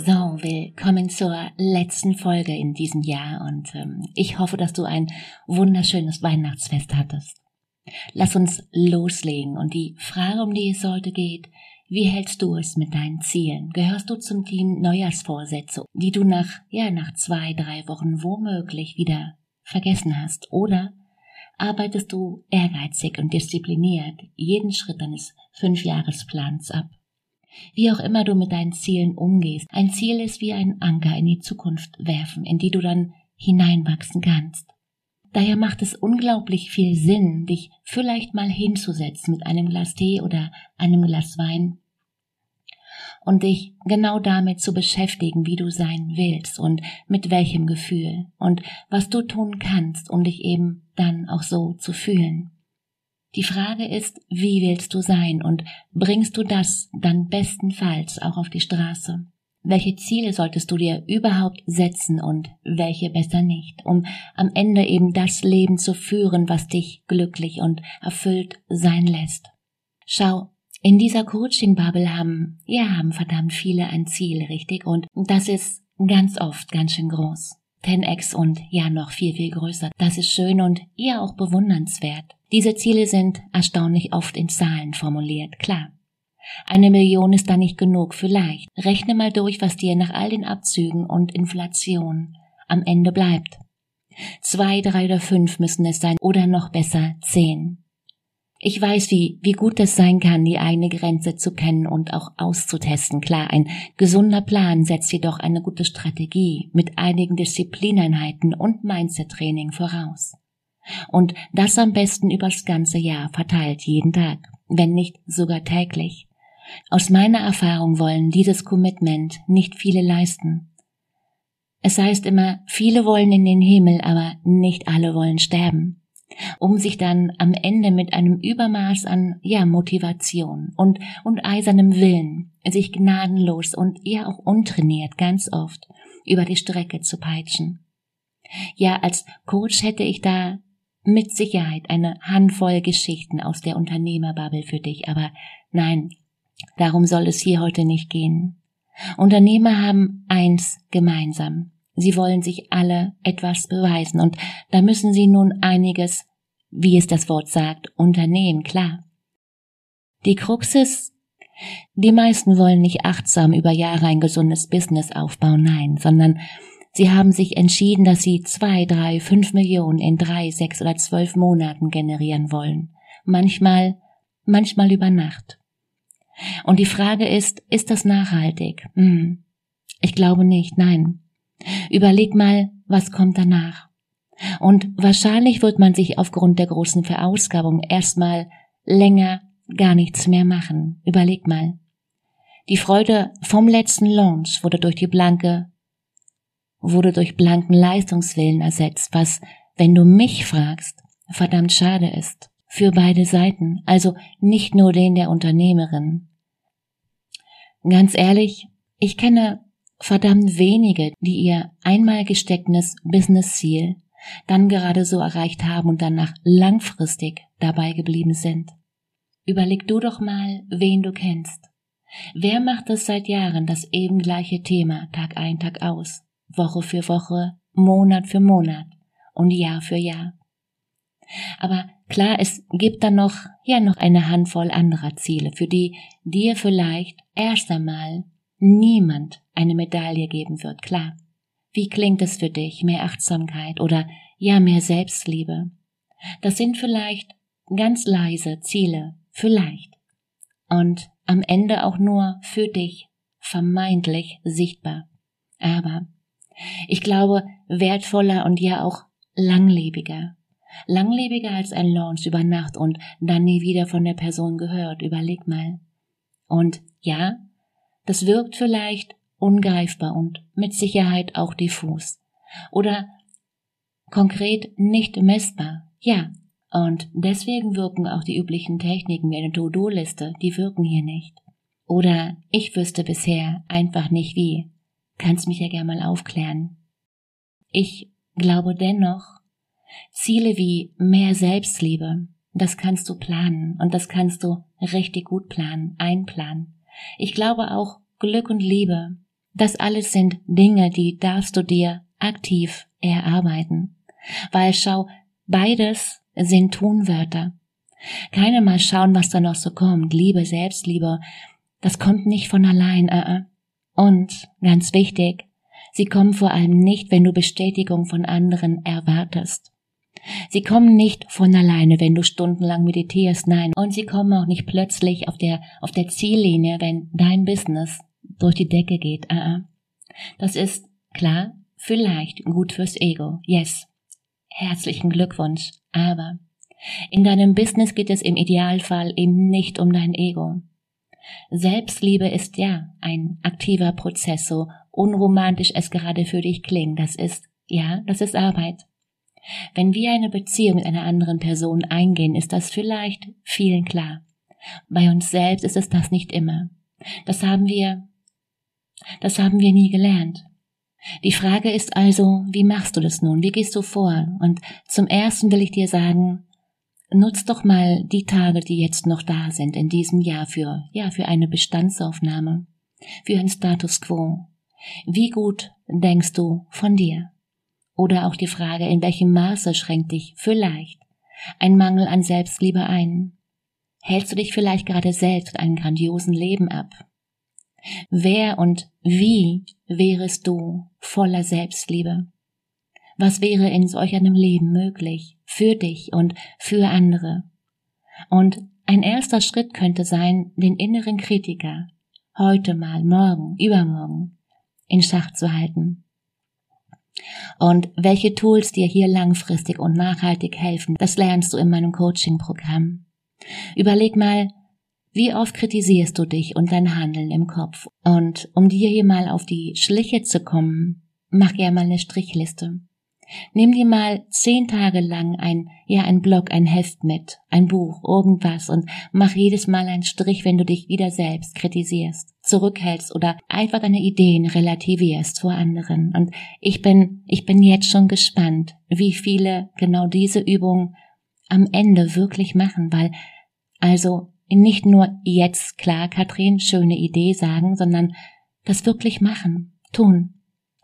So, willkommen zur letzten Folge in diesem Jahr und ähm, ich hoffe, dass du ein wunderschönes Weihnachtsfest hattest. Lass uns loslegen und die Frage, um die es heute geht, wie hältst du es mit deinen Zielen? Gehörst du zum Team Neujahrsvorsätze, die du nach, ja, nach zwei, drei Wochen womöglich wieder vergessen hast? Oder arbeitest du ehrgeizig und diszipliniert jeden Schritt deines Fünfjahresplans ab? Wie auch immer du mit deinen Zielen umgehst, ein Ziel ist wie ein Anker in die Zukunft werfen, in die du dann hineinwachsen kannst. Daher macht es unglaublich viel Sinn, dich vielleicht mal hinzusetzen mit einem Glas Tee oder einem Glas Wein und dich genau damit zu beschäftigen, wie du sein willst und mit welchem Gefühl und was du tun kannst, um dich eben dann auch so zu fühlen. Die Frage ist, wie willst du sein und bringst du das dann bestenfalls auch auf die Straße? Welche Ziele solltest du dir überhaupt setzen und welche besser nicht, um am Ende eben das Leben zu führen, was dich glücklich und erfüllt sein lässt? Schau, in dieser Coaching-Bubble haben, ja, haben verdammt viele ein Ziel, richtig? Und das ist ganz oft ganz schön groß. 10x und ja noch viel, viel größer. Das ist schön und ja auch bewundernswert. Diese Ziele sind erstaunlich oft in Zahlen formuliert, klar. Eine Million ist da nicht genug, vielleicht. Rechne mal durch, was dir nach all den Abzügen und Inflation am Ende bleibt. Zwei, drei oder fünf müssen es sein oder noch besser zehn. Ich weiß, wie, wie gut es sein kann, die eigene Grenze zu kennen und auch auszutesten. Klar, ein gesunder Plan setzt jedoch eine gute Strategie mit einigen Disziplineinheiten und Mindset-Training voraus. Und das am besten übers ganze Jahr verteilt jeden Tag, wenn nicht sogar täglich. Aus meiner Erfahrung wollen dieses Commitment nicht viele leisten. Es heißt immer, viele wollen in den Himmel, aber nicht alle wollen sterben um sich dann am Ende mit einem Übermaß an ja Motivation und und eisernem Willen sich gnadenlos und eher auch untrainiert ganz oft über die Strecke zu peitschen. Ja, als Coach hätte ich da mit Sicherheit eine Handvoll Geschichten aus der Unternehmerbubble für dich, aber nein, darum soll es hier heute nicht gehen. Unternehmer haben eins gemeinsam. Sie wollen sich alle etwas beweisen und da müssen sie nun einiges, wie es das Wort sagt, unternehmen, klar. Die Krux ist, die meisten wollen nicht achtsam über Jahre ein gesundes Business aufbauen, nein, sondern sie haben sich entschieden, dass sie zwei, drei, fünf Millionen in drei, sechs oder zwölf Monaten generieren wollen. Manchmal, manchmal über Nacht. Und die Frage ist, ist das nachhaltig? Hm. Ich glaube nicht, nein. Überleg mal, was kommt danach. Und wahrscheinlich wird man sich aufgrund der großen Verausgabung erstmal länger gar nichts mehr machen. Überleg mal. Die Freude vom letzten Launch wurde durch die blanke, wurde durch blanken Leistungswillen ersetzt, was, wenn du mich fragst, verdammt schade ist. Für beide Seiten, also nicht nur den der Unternehmerin. Ganz ehrlich, ich kenne verdammt wenige, die ihr einmal gestecktes Business-Ziel dann gerade so erreicht haben und danach langfristig dabei geblieben sind. Überleg du doch mal, wen du kennst. Wer macht es seit Jahren das eben gleiche Thema Tag ein, Tag aus, Woche für Woche, Monat für Monat und Jahr für Jahr? Aber klar, es gibt dann noch, ja, noch eine Handvoll anderer Ziele, für die dir vielleicht erst einmal niemand eine Medaille geben wird, klar. Wie klingt es für dich? Mehr Achtsamkeit oder ja, mehr Selbstliebe. Das sind vielleicht ganz leise Ziele, vielleicht. Und am Ende auch nur für dich vermeintlich sichtbar. Aber ich glaube, wertvoller und ja auch langlebiger. Langlebiger als ein Launch über Nacht und dann nie wieder von der Person gehört. Überleg mal. Und ja, das wirkt vielleicht ungreifbar und mit Sicherheit auch diffus. Oder konkret nicht messbar. Ja. Und deswegen wirken auch die üblichen Techniken wie eine To-Do-Liste, die wirken hier nicht. Oder ich wüsste bisher einfach nicht wie. Kannst mich ja gern mal aufklären. Ich glaube dennoch, Ziele wie mehr Selbstliebe, das kannst du planen und das kannst du richtig gut planen, einplanen. Ich glaube auch Glück und Liebe, das alles sind Dinge, die darfst du dir aktiv erarbeiten. Weil schau, beides sind Tunwörter. Keine mal schauen, was da noch so kommt. Liebe, Selbstliebe, das kommt nicht von allein. Äh, äh. Und, ganz wichtig, sie kommen vor allem nicht, wenn du Bestätigung von anderen erwartest. Sie kommen nicht von alleine, wenn du stundenlang meditierst, nein. Und sie kommen auch nicht plötzlich auf der, auf der Ziellinie, wenn dein Business durch die Decke geht. Äh, das ist, klar, vielleicht gut fürs Ego. Yes. Herzlichen Glückwunsch. Aber in deinem Business geht es im Idealfall eben nicht um dein Ego. Selbstliebe ist ja ein aktiver Prozess, so unromantisch es gerade für dich klingt. Das ist, ja, das ist Arbeit. Wenn wir eine Beziehung mit einer anderen Person eingehen, ist das vielleicht vielen klar. Bei uns selbst ist es das nicht immer. Das haben wir, das haben wir nie gelernt. Die Frage ist also, wie machst du das nun? Wie gehst du vor? Und zum ersten will ich dir sagen, Nutz doch mal die Tage, die jetzt noch da sind in diesem Jahr für, ja, für eine Bestandsaufnahme, für ein Status quo. Wie gut denkst du von dir? Oder auch die Frage, in welchem Maße schränkt dich vielleicht ein Mangel an Selbstliebe ein? Hältst du dich vielleicht gerade selbst mit einem grandiosen Leben ab? Wer und wie wärest du voller Selbstliebe? Was wäre in solch einem Leben möglich? für dich und für andere. Und ein erster Schritt könnte sein, den inneren Kritiker heute mal, morgen, übermorgen in Schach zu halten. Und welche Tools dir hier langfristig und nachhaltig helfen, das lernst du in meinem Coaching-Programm. Überleg mal, wie oft kritisierst du dich und dein Handeln im Kopf? Und um dir hier mal auf die Schliche zu kommen, mach ja mal eine Strichliste. Nimm dir mal zehn Tage lang ein, ja, ein Blog, ein Heft mit, ein Buch, irgendwas und mach jedes Mal einen Strich, wenn du dich wieder selbst kritisierst, zurückhältst oder einfach deine Ideen relativierst vor anderen. Und ich bin, ich bin jetzt schon gespannt, wie viele genau diese Übung am Ende wirklich machen, weil, also, nicht nur jetzt klar, Katrin, schöne Idee sagen, sondern das wirklich machen, tun,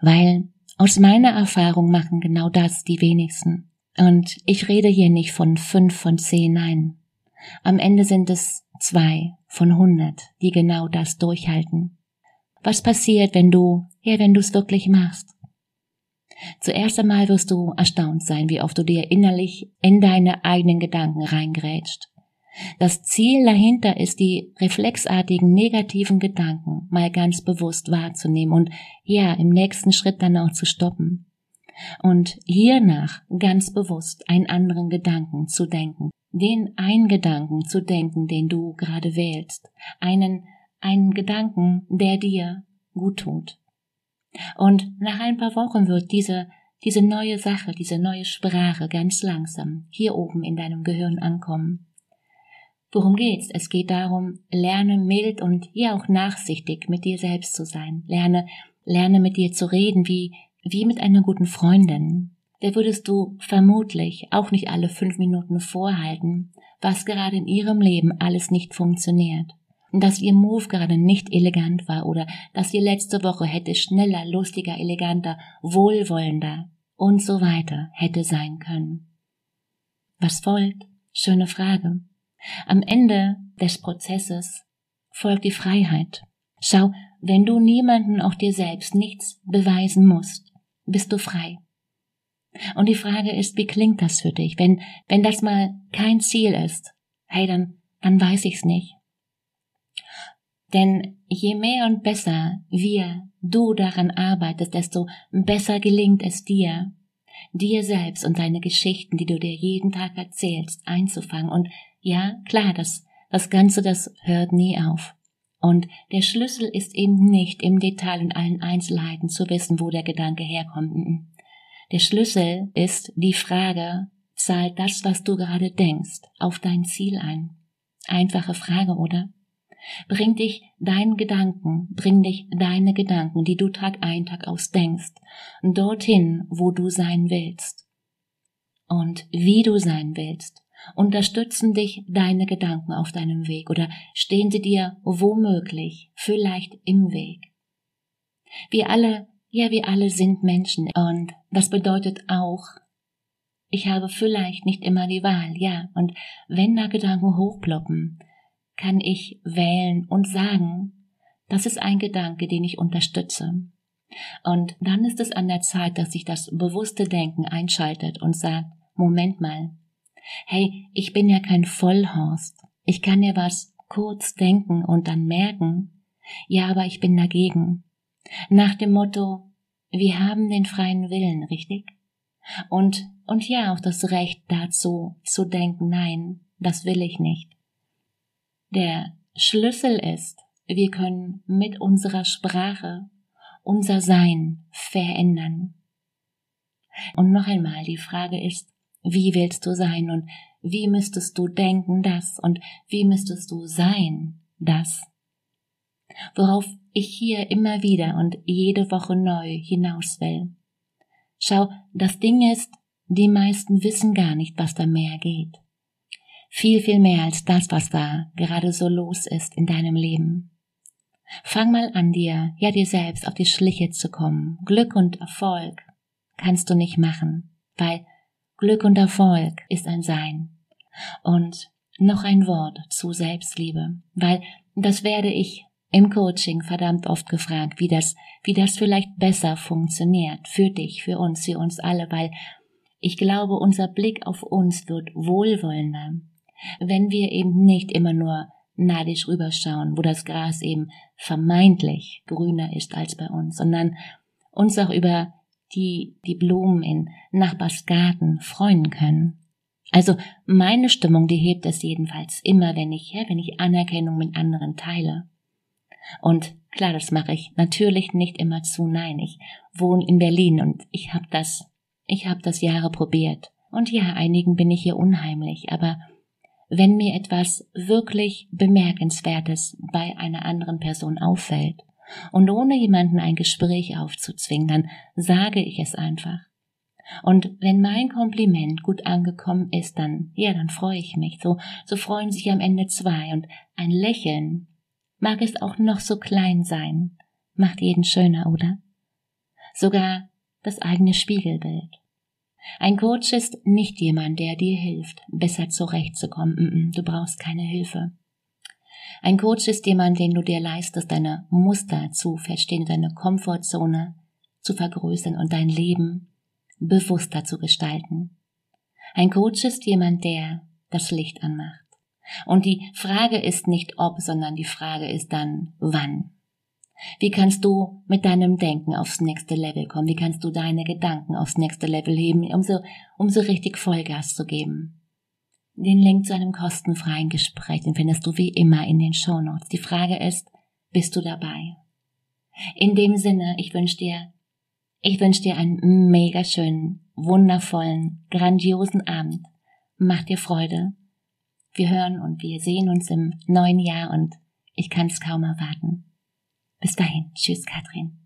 weil aus meiner Erfahrung machen genau das die wenigsten. Und ich rede hier nicht von fünf von zehn, nein. Am Ende sind es zwei von hundert, die genau das durchhalten. Was passiert, wenn du, ja, wenn du es wirklich machst? Zuerst einmal wirst du erstaunt sein, wie oft du dir innerlich in deine eigenen Gedanken reingrätscht. Das Ziel dahinter ist, die reflexartigen negativen Gedanken mal ganz bewusst wahrzunehmen und ja, im nächsten Schritt dann auch zu stoppen. Und hiernach ganz bewusst einen anderen Gedanken zu denken, den einen Gedanken zu denken, den du gerade wählst, einen, einen Gedanken, der dir gut tut. Und nach ein paar Wochen wird diese, diese neue Sache, diese neue Sprache ganz langsam hier oben in deinem Gehirn ankommen. Worum geht's? Es geht darum, lerne mild und ja auch nachsichtig mit dir selbst zu sein. Lerne, lerne mit dir zu reden, wie, wie mit einer guten Freundin. Der würdest du vermutlich auch nicht alle fünf Minuten vorhalten, was gerade in ihrem Leben alles nicht funktioniert. Dass ihr Move gerade nicht elegant war oder dass ihr letzte Woche hätte schneller, lustiger, eleganter, wohlwollender und so weiter hätte sein können. Was folgt? Schöne Frage. Am Ende des Prozesses folgt die Freiheit. Schau, wenn du niemanden, auch dir selbst, nichts beweisen musst, bist du frei. Und die Frage ist, wie klingt das für dich? Wenn, wenn das mal kein Ziel ist, hey, dann, dann weiß ich's nicht. Denn je mehr und besser wir, du daran arbeitest, desto besser gelingt es dir, dir selbst und deine Geschichten, die du dir jeden Tag erzählst, einzufangen. Und ja, klar, das, das Ganze, das hört nie auf. Und der Schlüssel ist eben nicht im Detail und allen Einzelheiten zu wissen, wo der Gedanke herkommt. Der Schlüssel ist die Frage, zahlt das, was du gerade denkst, auf dein Ziel ein? Einfache Frage, oder? Bring dich deinen Gedanken, bring dich deine Gedanken, die du Tag ein, Tag aus denkst, dorthin, wo du sein willst. Und wie du sein willst, Unterstützen dich deine Gedanken auf deinem Weg oder stehen sie dir womöglich vielleicht im Weg? Wir alle, ja, wir alle sind Menschen und das bedeutet auch, ich habe vielleicht nicht immer die Wahl, ja, und wenn da Gedanken hochploppen, kann ich wählen und sagen, das ist ein Gedanke, den ich unterstütze. Und dann ist es an der Zeit, dass sich das bewusste Denken einschaltet und sagt, Moment mal, hey, ich bin ja kein Vollhorst. Ich kann ja was kurz denken und dann merken, ja, aber ich bin dagegen. Nach dem Motto, wir haben den freien Willen, richtig? Und, und ja, auch das Recht dazu zu denken, nein, das will ich nicht. Der Schlüssel ist, wir können mit unserer Sprache unser Sein verändern. Und noch einmal, die Frage ist, wie willst du sein und wie müsstest du denken das und wie müsstest du sein das? Worauf ich hier immer wieder und jede Woche neu hinaus will. Schau, das Ding ist, die meisten wissen gar nicht, was da mehr geht. Viel, viel mehr als das, was da gerade so los ist in deinem Leben. Fang mal an dir, ja dir selbst auf die Schliche zu kommen. Glück und Erfolg kannst du nicht machen, weil Glück und Erfolg ist ein Sein. Und noch ein Wort zu Selbstliebe, weil das werde ich im Coaching verdammt oft gefragt, wie das, wie das vielleicht besser funktioniert für dich, für uns, für uns alle, weil ich glaube, unser Blick auf uns wird wohlwollender, wenn wir eben nicht immer nur neidisch rüberschauen, wo das Gras eben vermeintlich grüner ist als bei uns, sondern uns auch über die die Blumen in Nachbars Garten freuen können. Also meine Stimmung, die hebt es jedenfalls immer, wenn ich, ja, wenn ich Anerkennung mit anderen teile. Und klar, das mache ich natürlich nicht immer zu. Nein, ich wohne in Berlin und ich habe das, ich habe das Jahre probiert. Und ja, einigen bin ich hier unheimlich, aber wenn mir etwas wirklich bemerkenswertes bei einer anderen Person auffällt, und ohne jemanden ein Gespräch aufzuzwingen, dann sage ich es einfach. Und wenn mein Kompliment gut angekommen ist, dann, ja, dann freue ich mich. So, so freuen sich am Ende zwei. Und ein Lächeln, mag es auch noch so klein sein, macht jeden schöner, oder? Sogar das eigene Spiegelbild. Ein Coach ist nicht jemand, der dir hilft, besser zurechtzukommen. Du brauchst keine Hilfe. Ein Coach ist jemand, den du dir leistest, deine Muster zu verstehen, deine Komfortzone zu vergrößern und dein Leben bewusster zu gestalten. Ein Coach ist jemand, der das Licht anmacht. Und die Frage ist nicht ob, sondern die Frage ist dann wann. Wie kannst du mit deinem Denken aufs nächste Level kommen? Wie kannst du deine Gedanken aufs nächste Level heben, um so, um so richtig Vollgas zu geben? Den Link zu einem kostenfreien Gespräch, den findest du wie immer in den Shownotes. Die Frage ist, bist du dabei? In dem Sinne, ich wünsche dir, ich wünsche dir einen mega schönen, wundervollen, grandiosen Abend. Mach dir Freude. Wir hören und wir sehen uns im neuen Jahr und ich kann es kaum erwarten. Bis dahin. Tschüss, Katrin.